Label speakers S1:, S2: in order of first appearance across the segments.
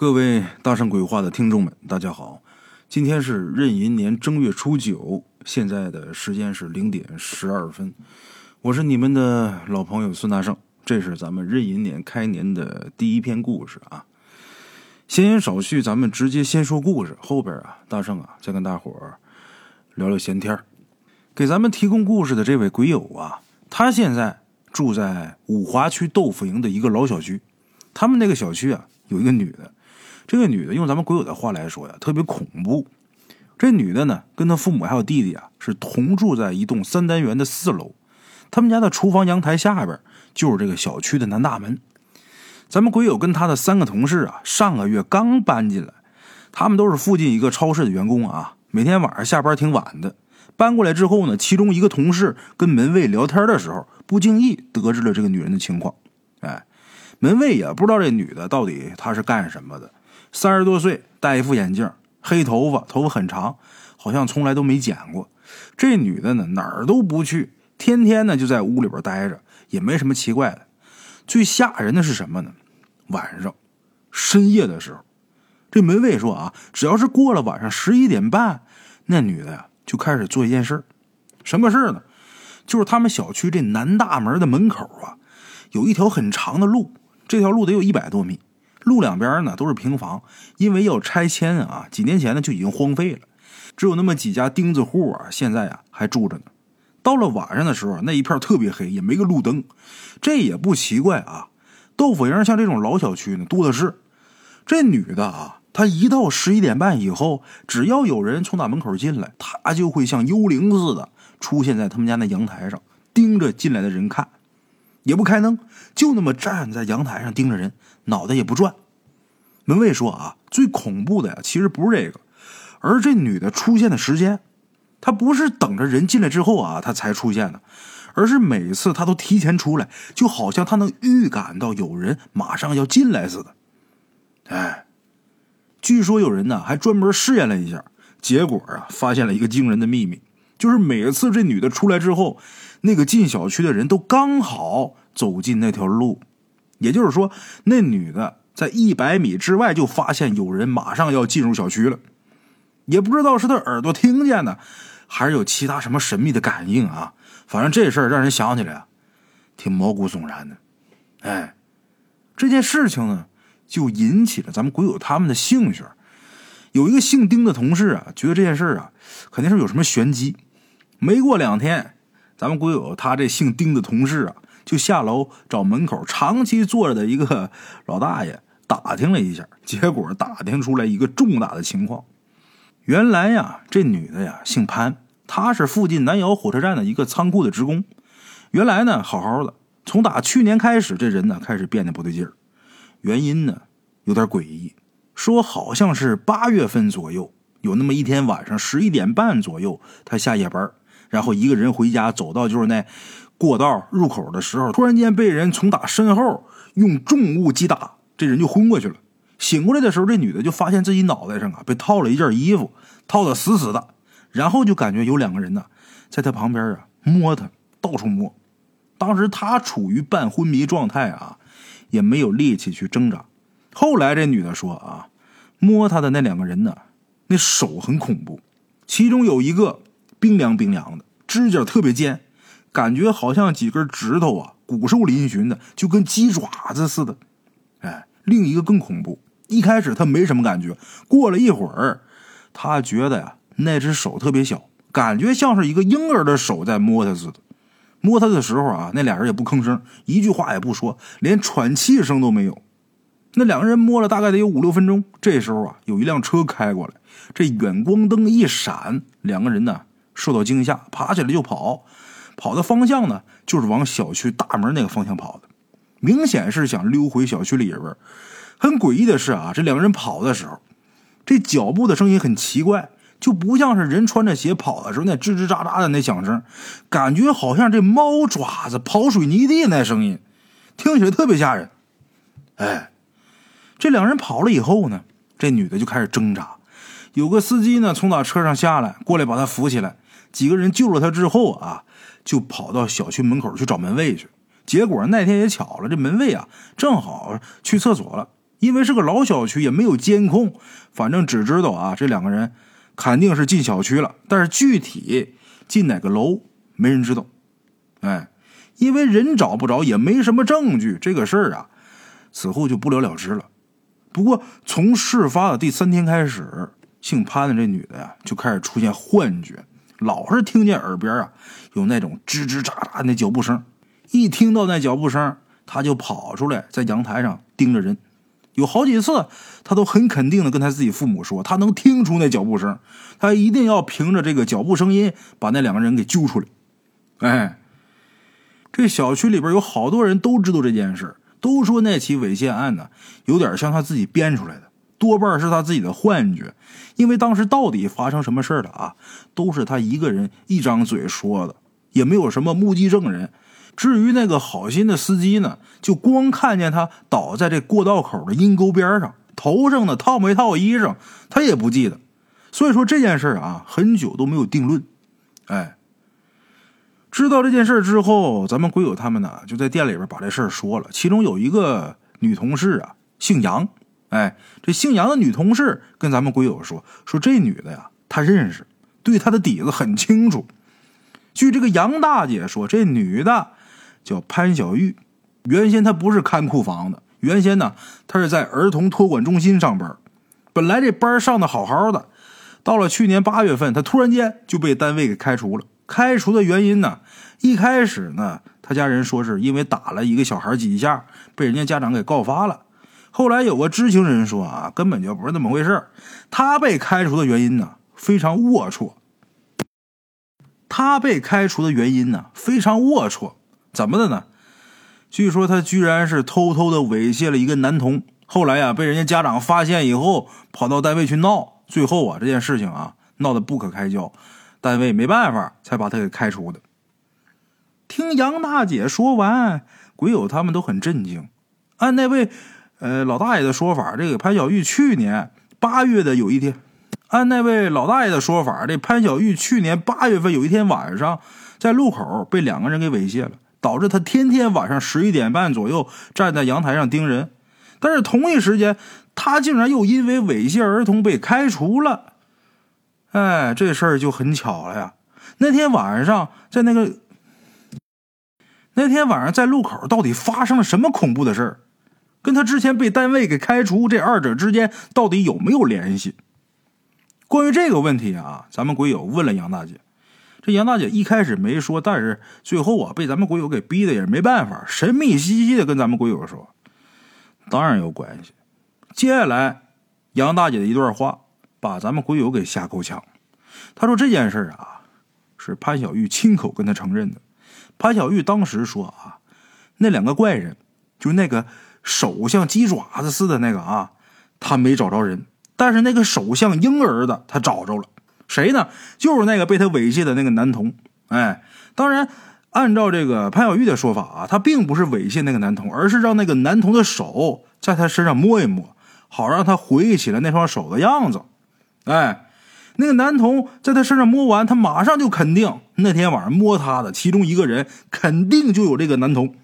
S1: 各位大圣鬼话的听众们，大家好！今天是壬寅年正月初九，现在的时间是零点十二分。我是你们的老朋友孙大圣，这是咱们壬寅年开年的第一篇故事啊。闲言少叙，咱们直接先说故事。后边啊，大圣啊，再跟大伙聊聊闲天给咱们提供故事的这位鬼友啊，他现在住在五华区豆腐营的一个老小区。他们那个小区啊，有一个女的。这个女的用咱们鬼友的话来说呀，特别恐怖。这女的呢，跟她父母还有弟弟啊，是同住在一栋三单元的四楼。他们家的厨房阳台下边就是这个小区的南大门。咱们鬼友跟他的三个同事啊，上个月刚搬进来，他们都是附近一个超市的员工啊，每天晚上下班挺晚的。搬过来之后呢，其中一个同事跟门卫聊天的时候，不经意得知了这个女人的情况。哎，门卫也不知道这女的到底她是干什么的。三十多岁，戴一副眼镜，黑头发，头发很长，好像从来都没剪过。这女的呢，哪儿都不去，天天呢就在屋里边待着，也没什么奇怪的。最吓人的是什么呢？晚上，深夜的时候，这门卫说啊，只要是过了晚上十一点半，那女的呀就开始做一件事什么事呢？就是他们小区这南大门的门口啊，有一条很长的路，这条路得有一百多米。路两边呢都是平房，因为要拆迁啊，几年前呢就已经荒废了，只有那么几家钉子户啊，现在啊还住着呢。到了晚上的时候，那一片特别黑，也没个路灯，这也不奇怪啊。豆腐营像这种老小区呢多的是。这女的啊，她一到十一点半以后，只要有人从那门口进来，她就会像幽灵似的出现在他们家那阳台上，盯着进来的人看。也不开灯，就那么站在阳台上盯着人，脑袋也不转。门卫说：“啊，最恐怖的呀，其实不是这个，而这女的出现的时间，她不是等着人进来之后啊，她才出现的，而是每次她都提前出来，就好像她能预感到有人马上要进来似的。哎，据说有人呢还专门试验了一下，结果啊，发现了一个惊人的秘密，就是每次这女的出来之后。”那个进小区的人都刚好走进那条路，也就是说，那女的在一百米之外就发现有人马上要进入小区了。也不知道是她耳朵听见的，还是有其他什么神秘的感应啊？反正这事儿让人想起来啊，挺毛骨悚然的。哎，这件事情呢，就引起了咱们鬼友他们的兴趣。有一个姓丁的同事啊，觉得这件事啊，肯定是有什么玄机。没过两天。咱们鬼友他这姓丁的同事啊，就下楼找门口长期坐着的一个老大爷打听了一下，结果打听出来一个重大的情况。原来呀，这女的呀姓潘，她是附近南窑火车站的一个仓库的职工。原来呢好好的，从打去年开始，这人呢开始变得不对劲儿。原因呢有点诡异，说好像是八月份左右，有那么一天晚上十一点半左右，他下夜班。然后一个人回家，走到就是那过道入口的时候，突然间被人从打身后用重物击打，这人就昏过去了。醒过来的时候，这女的就发现自己脑袋上啊被套了一件衣服，套的死死的。然后就感觉有两个人呢，在她旁边啊摸她，到处摸。当时她处于半昏迷状态啊，也没有力气去挣扎。后来这女的说啊，摸她的那两个人呢，那手很恐怖，其中有一个。冰凉冰凉的，指甲特别尖，感觉好像几根指头啊，骨瘦嶙峋的，就跟鸡爪子似的。哎，另一个更恐怖。一开始他没什么感觉，过了一会儿，他觉得呀，那只手特别小，感觉像是一个婴儿的手在摸他似的。摸他的时候啊，那俩人也不吭声，一句话也不说，连喘气声都没有。那两个人摸了大概得有五六分钟，这时候啊，有一辆车开过来，这远光灯一闪，两个人呢。受到惊吓，爬起来就跑，跑的方向呢，就是往小区大门那个方向跑的，明显是想溜回小区里边。很诡异的是啊，这两个人跑的时候，这脚步的声音很奇怪，就不像是人穿着鞋跑的时候那吱吱喳喳的那响声，感觉好像这猫爪子刨水泥地那声音，听起来特别吓人。哎，这两人跑了以后呢，这女的就开始挣扎，有个司机呢从打车上下来，过来把她扶起来。几个人救了他之后啊，就跑到小区门口去找门卫去。结果那天也巧了，这门卫啊正好去厕所了，因为是个老小区，也没有监控，反正只知道啊，这两个人肯定是进小区了，但是具体进哪个楼没人知道。哎，因为人找不着，也没什么证据，这个事儿啊，此后就不了了之了。不过从事发的第三天开始，姓潘的这女的呀，就开始出现幻觉，老是听见耳边啊有那种吱吱喳喳的脚步声，一听到那脚步声，他就跑出来，在阳台上盯着人。有好几次，他都很肯定的跟他自己父母说，他能听出那脚步声，他一定要凭着这个脚步声音把那两个人给揪出来。哎，这小区里边有好多人都知道这件事，都说那起猥亵案呢，有点像他自己编出来的，多半是他自己的幻觉。因为当时到底发生什么事了啊，都是他一个人一张嘴说的，也没有什么目击证人。至于那个好心的司机呢，就光看见他倒在这过道口的阴沟边上，头上呢套没套衣裳，他也不记得。所以说这件事啊，很久都没有定论。哎，知道这件事之后，咱们鬼友他们呢就在店里边把这事儿说了。其中有一个女同事啊，姓杨。哎，这姓杨的女同事跟咱们鬼友说，说这女的呀，她认识，对她的底子很清楚。据这个杨大姐说，这女的。叫潘小玉，原先她不是看库房的，原先呢，她是在儿童托管中心上班。本来这班上的好好的，到了去年八月份，她突然间就被单位给开除了。开除的原因呢，一开始呢，他家人说是因为打了一个小孩几下，被人家家长给告发了。后来有个知情人说啊，根本就不是那么回事他被开除的原因呢，非常龌龊。他被开除的原因呢，非常龌龊。怎么的呢？据说他居然是偷偷的猥亵了一个男童，后来呀被人家家长发现以后，跑到单位去闹，最后啊这件事情啊闹得不可开交，单位没办法才把他给开除的。听杨大姐说完，鬼友他们都很震惊。按那位呃老大爷的说法，这个潘小玉去年八月的有一天，按那位老大爷的说法，这潘小玉去年八月份有一天晚上在路口被两个人给猥亵了。导致他天天晚上十一点半左右站在阳台上盯人，但是同一时间，他竟然又因为猥亵儿童被开除了。哎，这事儿就很巧了呀！那天晚上在那个那天晚上在路口到底发生了什么恐怖的事儿？跟他之前被单位给开除这二者之间到底有没有联系？关于这个问题啊，咱们鬼友问了杨大姐。这杨大姐一开始没说，但是最后啊，被咱们鬼友给逼的也没办法，神秘兮兮的跟咱们鬼友说：“当然有关系。”接下来，杨大姐的一段话把咱们鬼友给吓够呛。他说：“这件事啊，是潘小玉亲口跟他承认的。潘小玉当时说啊，那两个怪人，就那个手像鸡爪子似的那个啊，他没找着人，但是那个手像婴儿的，他找着了。”谁呢？就是那个被他猥亵的那个男童。哎，当然，按照这个潘小玉的说法啊，他并不是猥亵那个男童，而是让那个男童的手在他身上摸一摸，好让他回忆起来那双手的样子。哎，那个男童在他身上摸完，他马上就肯定那天晚上摸他的其中一个人肯定就有这个男童。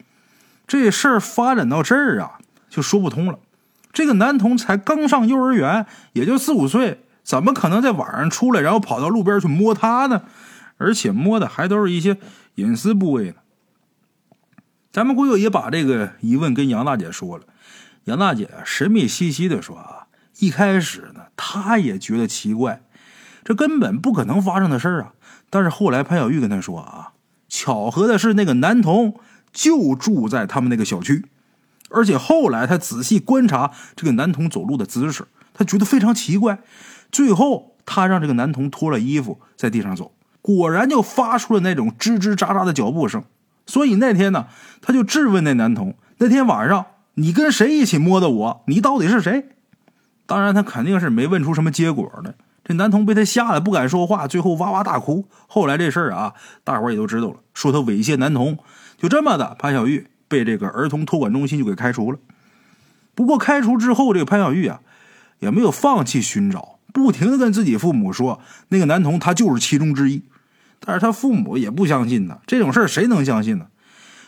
S1: 这事儿发展到这儿啊，就说不通了。这个男童才刚上幼儿园，也就四五岁。怎么可能在晚上出来，然后跑到路边去摸他呢？而且摸的还都是一些隐私部位呢。咱们鬼友也把这个疑问跟杨大姐说了，杨大姐神秘兮兮的说：“啊，一开始呢，她也觉得奇怪，这根本不可能发生的事儿啊。但是后来潘小玉跟她说啊，巧合的是那个男童就住在他们那个小区，而且后来他仔细观察这个男童走路的姿势，他觉得非常奇怪。”最后，他让这个男童脱了衣服在地上走，果然就发出了那种吱吱喳喳的脚步声。所以那天呢，他就质问那男童：“那天晚上你跟谁一起摸的我？你到底是谁？”当然，他肯定是没问出什么结果的。这男童被他吓得不敢说话，最后哇哇大哭。后来这事儿啊，大伙儿也都知道了，说他猥亵男童。就这么的，潘小玉被这个儿童托管中心就给开除了。不过开除之后，这个潘小玉啊，也没有放弃寻找。不停的跟自己父母说，那个男童他就是其中之一，但是他父母也不相信呢。这种事儿谁能相信呢？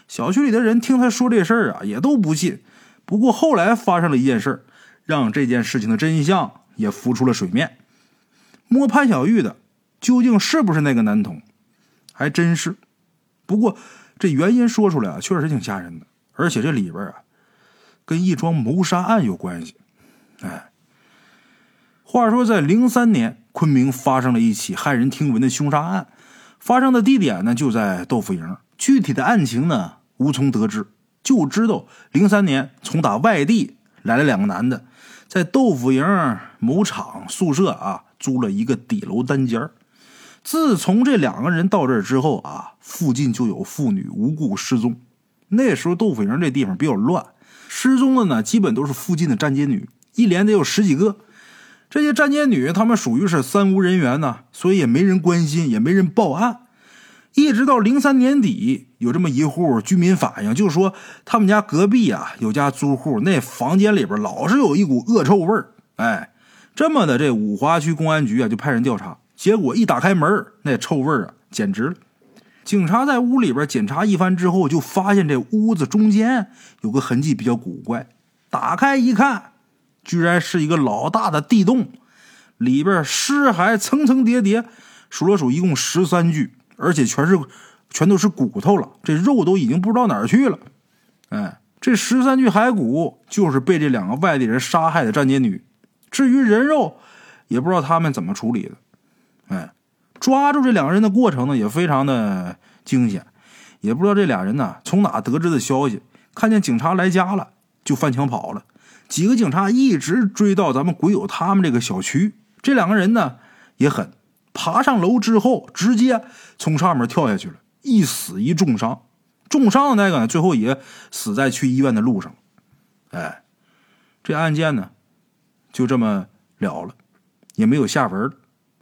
S1: 小区里的人听他说这事儿啊，也都不信。不过后来发生了一件事让这件事情的真相也浮出了水面。摸潘小玉的究竟是不是那个男童？还真是。不过这原因说出来啊，确实挺吓人的，而且这里边啊，跟一桩谋杀案有关系。哎，话说在零三年，昆明发生了一起骇人听闻的凶杀案，发生的地点呢就在豆腐营。具体的案情呢无从得知，就知道零三年从打外地来了两个男的，在豆腐营某厂宿舍啊租了一个底楼单间儿自从这两个人到这儿之后啊，附近就有妇女无故失踪。那时候豆腐营这地方比较乱，失踪的呢基本都是附近的站街女，一连得有十几个。这些站街女她们属于是三无人员呢，所以也没人关心，也没人报案。一直到零三年底，有这么一户居民反映，就说他们家隔壁啊有家租户，那房间里边老是有一股恶臭味儿。哎，这么的，这五华区公安局啊就派人调查，结果一打开门，那臭味啊简直了。警察在屋里边检查一番之后，就发现这屋子中间有个痕迹比较古怪，打开一看，居然是一个老大的地洞，里边尸骸层层叠叠，数了数，一共十三具。而且全是，全都是骨头了，这肉都已经不知道哪儿去了。哎，这十三具骸骨就是被这两个外地人杀害的站街女。至于人肉，也不知道他们怎么处理的。哎，抓住这两个人的过程呢，也非常的惊险。也不知道这俩人呢从哪得知的消息，看见警察来家了，就翻墙跑了。几个警察一直追到咱们鬼友他们这个小区。这两个人呢也狠。爬上楼之后，直接从上面跳下去了，一死一重伤。重伤的那个呢，最后也死在去医院的路上。哎，这案件呢，就这么了了，也没有下文。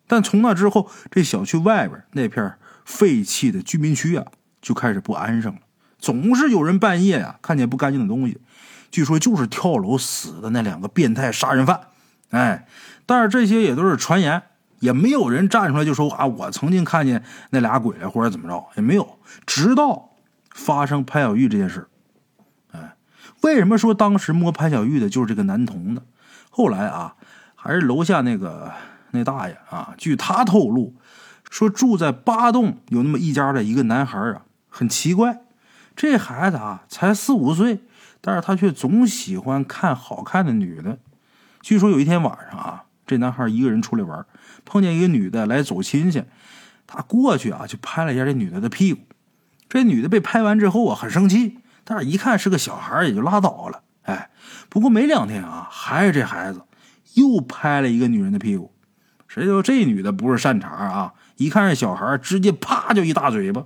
S1: 但从那之后，这小区外边那片废弃的居民区啊，就开始不安生了。总是有人半夜啊看见不干净的东西，据说就是跳楼死的那两个变态杀人犯。哎，但是这些也都是传言。也没有人站出来就说啊，我曾经看见那俩鬼了，或者怎么着，也没有。直到发生潘小玉这件事哎，为什么说当时摸潘小玉的就是这个男童呢？后来啊，还是楼下那个那大爷啊，据他透露，说住在八栋有那么一家的一个男孩啊，很奇怪，这孩子啊才四五岁，但是他却总喜欢看好看的女的。据说有一天晚上啊。这男孩一个人出来玩，碰见一个女的来走亲戚，他过去啊就拍了一下这女的的屁股。这女的被拍完之后啊很生气，但是一看是个小孩也就拉倒了。哎，不过没两天啊，还是这孩子又拍了一个女人的屁股。谁知道这女的不是善茬啊，一看这小孩，直接啪就一大嘴巴。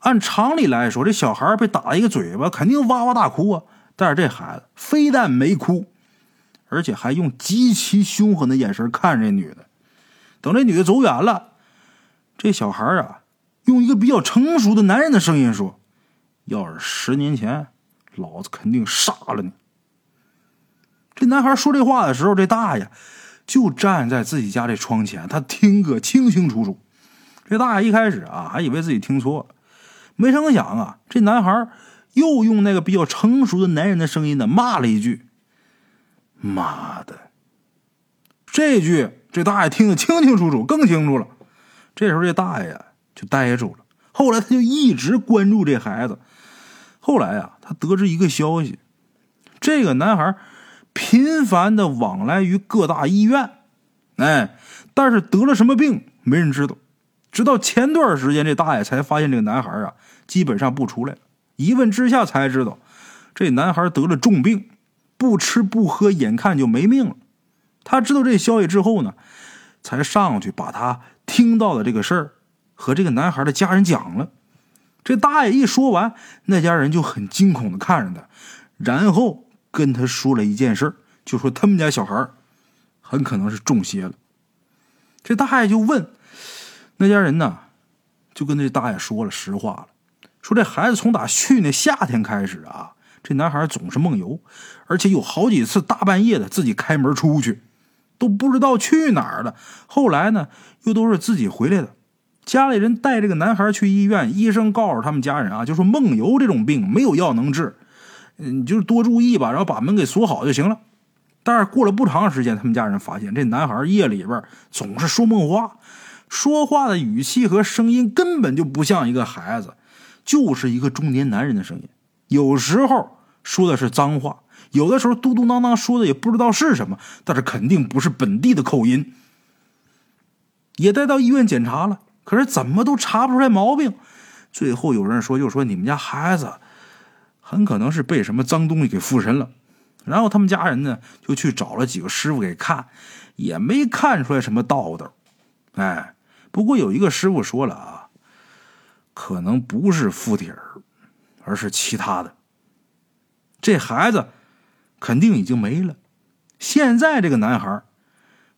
S1: 按常理来说，这小孩被打一个嘴巴，肯定哇哇大哭啊。但是这孩子非但没哭。而且还用极其凶狠的眼神看着这女的。等这女的走远了，这小孩啊，用一个比较成熟的男人的声音说：“要是十年前，老子肯定杀了你。”这男孩说这话的时候，这大爷就站在自己家这窗前，他听个清清楚楚。这大爷一开始啊，还以为自己听错了，没成想啊，这男孩又用那个比较成熟的男人的声音呢，骂了一句。妈的！这句这大爷听得清清楚楚，更清楚了。这时候这大爷就呆住了。后来他就一直关注这孩子。后来啊，他得知一个消息：这个男孩频繁的往来于各大医院，哎，但是得了什么病没人知道。直到前段时间，这大爷才发现这个男孩啊，基本上不出来。一问之下才知道，这男孩得了重病。不吃不喝，眼看就没命了。他知道这消息之后呢，才上去把他听到的这个事儿和这个男孩的家人讲了。这大爷一说完，那家人就很惊恐的看着他，然后跟他说了一件事就说他们家小孩很可能是中邪了。这大爷就问那家人呢，就跟这大爷说了实话了，说这孩子从打去年夏天开始啊。这男孩总是梦游，而且有好几次大半夜的自己开门出去，都不知道去哪儿了。后来呢，又都是自己回来的。家里人带这个男孩去医院，医生告诉他们家人啊，就说梦游这种病没有药能治，嗯，就多注意吧，然后把门给锁好就行了。但是过了不长时间，他们家人发现这男孩夜里边总是说梦话，说话的语气和声音根本就不像一个孩子，就是一个中年男人的声音。有时候说的是脏话，有的时候嘟嘟囔囔说的也不知道是什么，但是肯定不是本地的口音。也带到医院检查了，可是怎么都查不出来毛病。最后有人说，就说你们家孩子很可能是被什么脏东西给附身了。然后他们家人呢，就去找了几个师傅给看，也没看出来什么道道。哎，不过有一个师傅说了啊，可能不是附体儿，而是其他的。这孩子肯定已经没了。现在这个男孩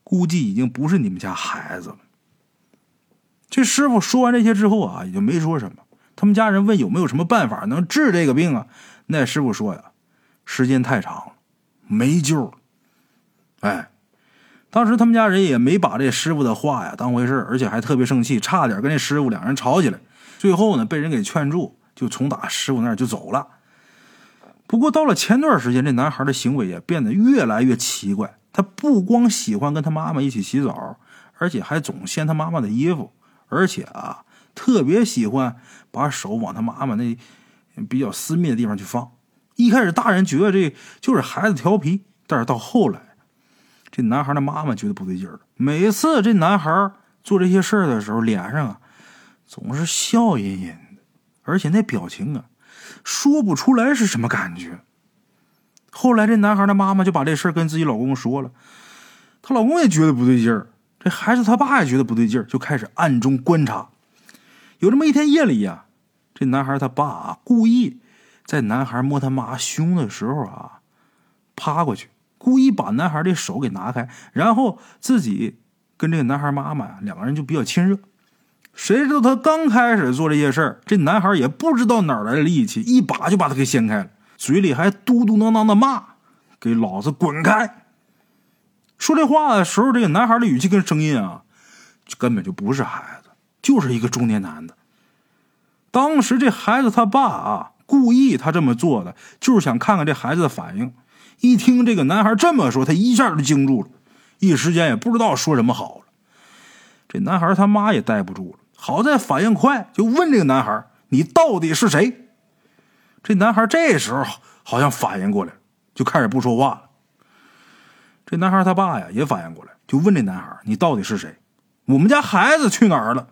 S1: 估计已经不是你们家孩子了。这师傅说完这些之后啊，也就没说什么。他们家人问有没有什么办法能治这个病啊？那师傅说呀，时间太长了。没救了，哎，当时他们家人也没把这师傅的话呀当回事而且还特别生气，差点跟这师傅两人吵起来。最后呢，被人给劝住，就从打师傅那儿就走了。不过到了前段时间，这男孩的行为也变得越来越奇怪。他不光喜欢跟他妈妈一起洗澡，而且还总掀他妈妈的衣服，而且啊，特别喜欢把手往他妈妈那比较私密的地方去放。一开始，大人觉得这就是孩子调皮，但是到后来，这男孩的妈妈觉得不对劲儿了。每次这男孩做这些事儿的时候，脸上啊总是笑吟吟的，而且那表情啊说不出来是什么感觉。后来，这男孩的妈妈就把这事儿跟自己老公说了，她老公也觉得不对劲儿，这孩子他爸也觉得不对劲儿，就开始暗中观察。有这么一天夜里呀，这男孩他爸啊故意。在男孩摸他妈胸的时候啊，趴过去，故意把男孩的手给拿开，然后自己跟这个男孩妈妈呀两个人就比较亲热。谁知道他刚开始做这些事儿，这男孩也不知道哪来的力气，一把就把他给掀开了，嘴里还嘟嘟囔囔的骂：“给老子滚开！”说这话的时候，这个男孩的语气跟声音啊，根本就不是孩子，就是一个中年男的。当时这孩子他爸啊。故意他这么做的，就是想看看这孩子的反应。一听这个男孩这么说，他一下就惊住了，一时间也不知道说什么好了。这男孩他妈也待不住了，好在反应快，就问这个男孩：“你到底是谁？”这男孩这时候好像反应过来，就开始不说话了。这男孩他爸呀也反应过来，就问这男孩：“你到底是谁？我们家孩子去哪儿了？”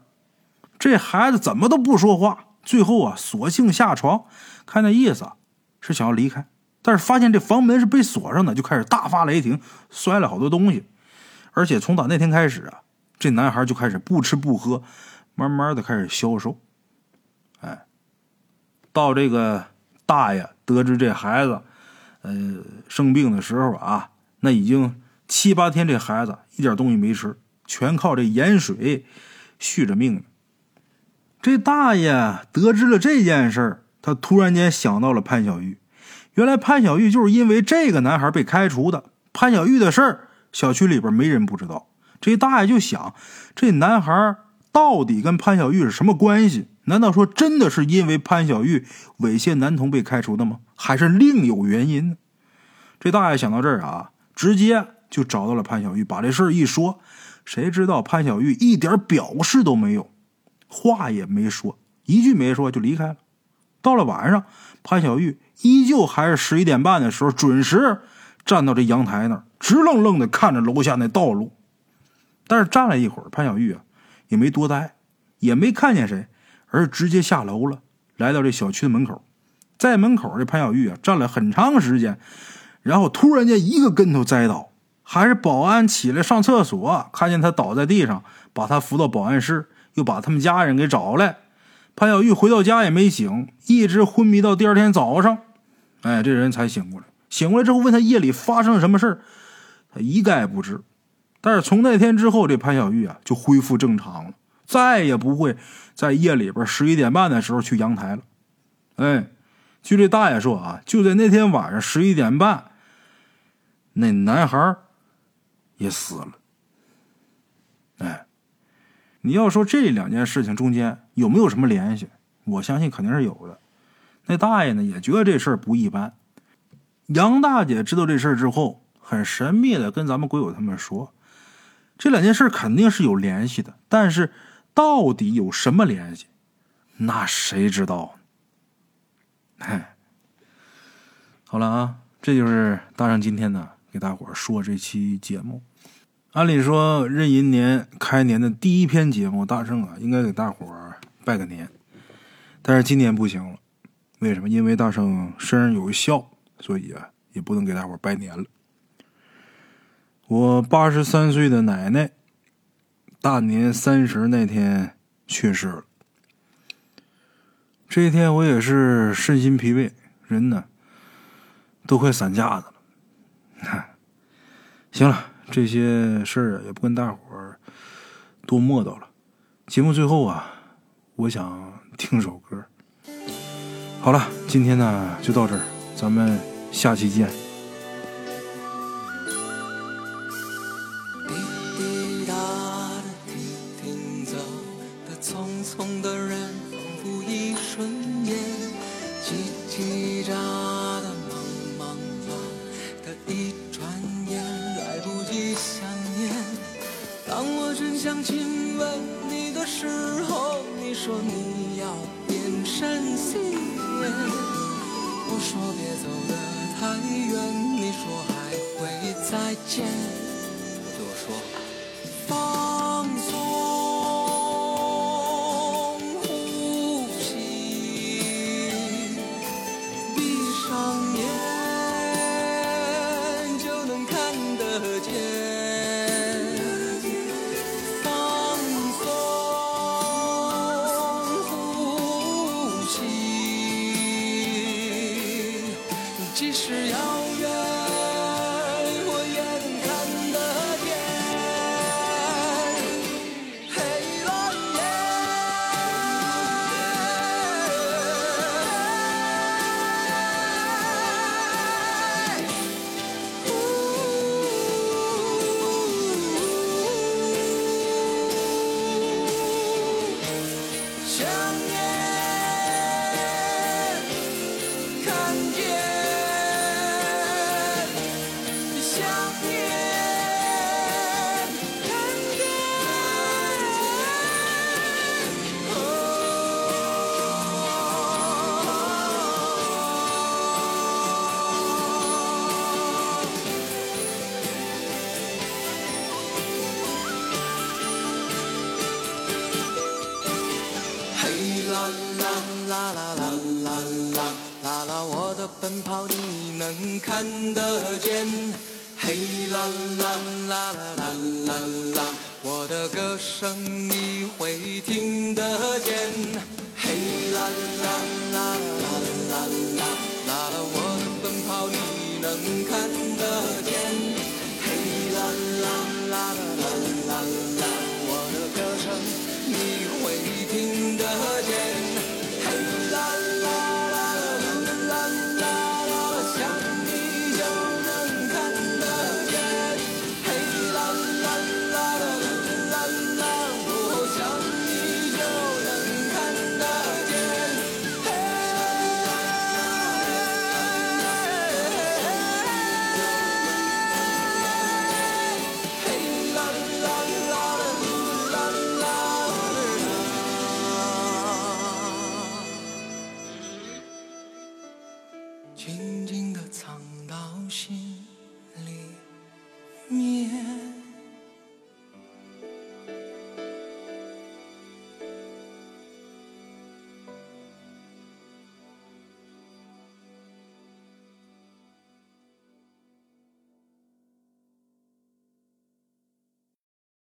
S1: 这孩子怎么都不说话。最后啊，索性下床，看那意思是想要离开，但是发现这房门是被锁上的，就开始大发雷霆，摔了好多东西。而且从打那天开始啊，这男孩就开始不吃不喝，慢慢的开始消瘦。哎，到这个大爷得知这孩子呃生病的时候啊，那已经七八天，这孩子一点东西没吃，全靠这盐水续着命。这大爷得知了这件事儿，他突然间想到了潘小玉。原来潘小玉就是因为这个男孩被开除的。潘小玉的事儿，小区里边没人不知道。这大爷就想，这男孩到底跟潘小玉是什么关系？难道说真的是因为潘小玉猥亵男童被开除的吗？还是另有原因呢？这大爷想到这儿啊，直接就找到了潘小玉，把这事儿一说。谁知道潘小玉一点表示都没有。话也没说，一句没说就离开了。到了晚上，潘小玉依旧还是十一点半的时候准时站到这阳台那儿，直愣愣的看着楼下那道路。但是站了一会儿，潘小玉啊也没多待，也没看见谁，而是直接下楼了，来到这小区的门口。在门口，这潘小玉啊站了很长时间，然后突然间一个跟头栽倒，还是保安起来上厕所，看见他倒在地上，把他扶到保安室。又把他们家人给找来，潘小玉回到家也没醒，一直昏迷到第二天早上，哎，这人才醒过来。醒过来之后，问他夜里发生了什么事他一概不知。但是从那天之后，这潘小玉啊就恢复正常了，再也不会在夜里边十一点半的时候去阳台了。哎，据这大爷说啊，就在那天晚上十一点半，那男孩也死了。你要说这两件事情中间有没有什么联系？我相信肯定是有的。那大爷呢也觉得这事儿不一般。杨大姐知道这事儿之后，很神秘的跟咱们鬼友他们说，这两件事肯定是有联系的，但是到底有什么联系，那谁知道？嗨，好了啊，这就是大圣今天呢给大伙说这期节目。按理说壬寅年开年的第一篇节目，大圣啊应该给大伙拜个年，但是今年不行了，为什么？因为大圣身上有孝，所以啊也不能给大伙拜年了。我八十三岁的奶奶，大年三十那天去世了。这一天我也是身心疲惫，人呢都快散架子了。行了。这些事儿啊，也不跟大伙儿多磨叨了。节目最后啊，我想听首歌。好了，今天呢就到这儿，咱们下期见。
S2: 想亲吻你的时候，你说你要变成信念。我说别走得太远，你说还会再见。我对我说。啦啦啦啦啦啦啦！我的奔跑你能看得见，嘿啦啦啦啦啦啦！我的歌声你会听得见，嘿啦啦啦啦啦啦啦！我的奔跑你能看。